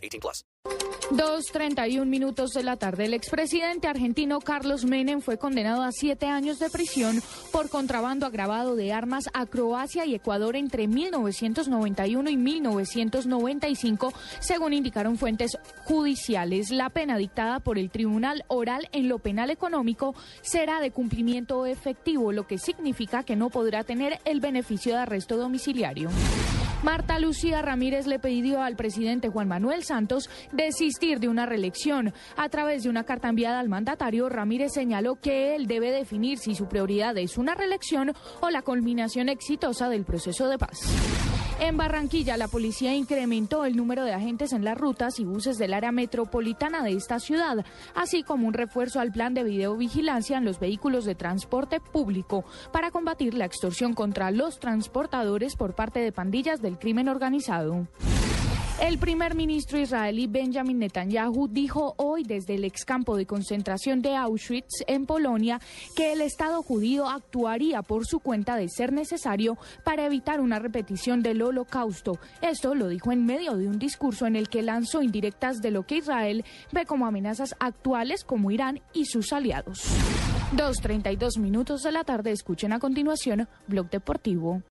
18 plus. 2.31 minutos de la tarde. El expresidente argentino Carlos Menem fue condenado a siete años de prisión por contrabando agravado de armas a Croacia y Ecuador entre 1991 y 1995, según indicaron fuentes judiciales. La pena dictada por el Tribunal Oral en lo Penal Económico será de cumplimiento efectivo, lo que significa que no podrá tener el beneficio de arresto domiciliario. Marta Lucía Ramírez le pidió al presidente Juan Manuel Santos desistir de una reelección. A través de una carta enviada al mandatario, Ramírez señaló que él debe definir si su prioridad es una reelección o la culminación exitosa del proceso de paz. En Barranquilla, la policía incrementó el número de agentes en las rutas y buses del área metropolitana de esta ciudad, así como un refuerzo al plan de videovigilancia en los vehículos de transporte público para combatir la extorsión contra los transportadores por parte de pandillas del crimen organizado. El primer ministro israelí Benjamin Netanyahu dijo hoy desde el ex campo de concentración de Auschwitz en Polonia que el Estado judío actuaría por su cuenta de ser necesario para evitar una repetición del holocausto. Esto lo dijo en medio de un discurso en el que lanzó indirectas de lo que Israel ve como amenazas actuales como Irán y sus aliados. 2.32 minutos de la tarde, escuchen a continuación Blog Deportivo.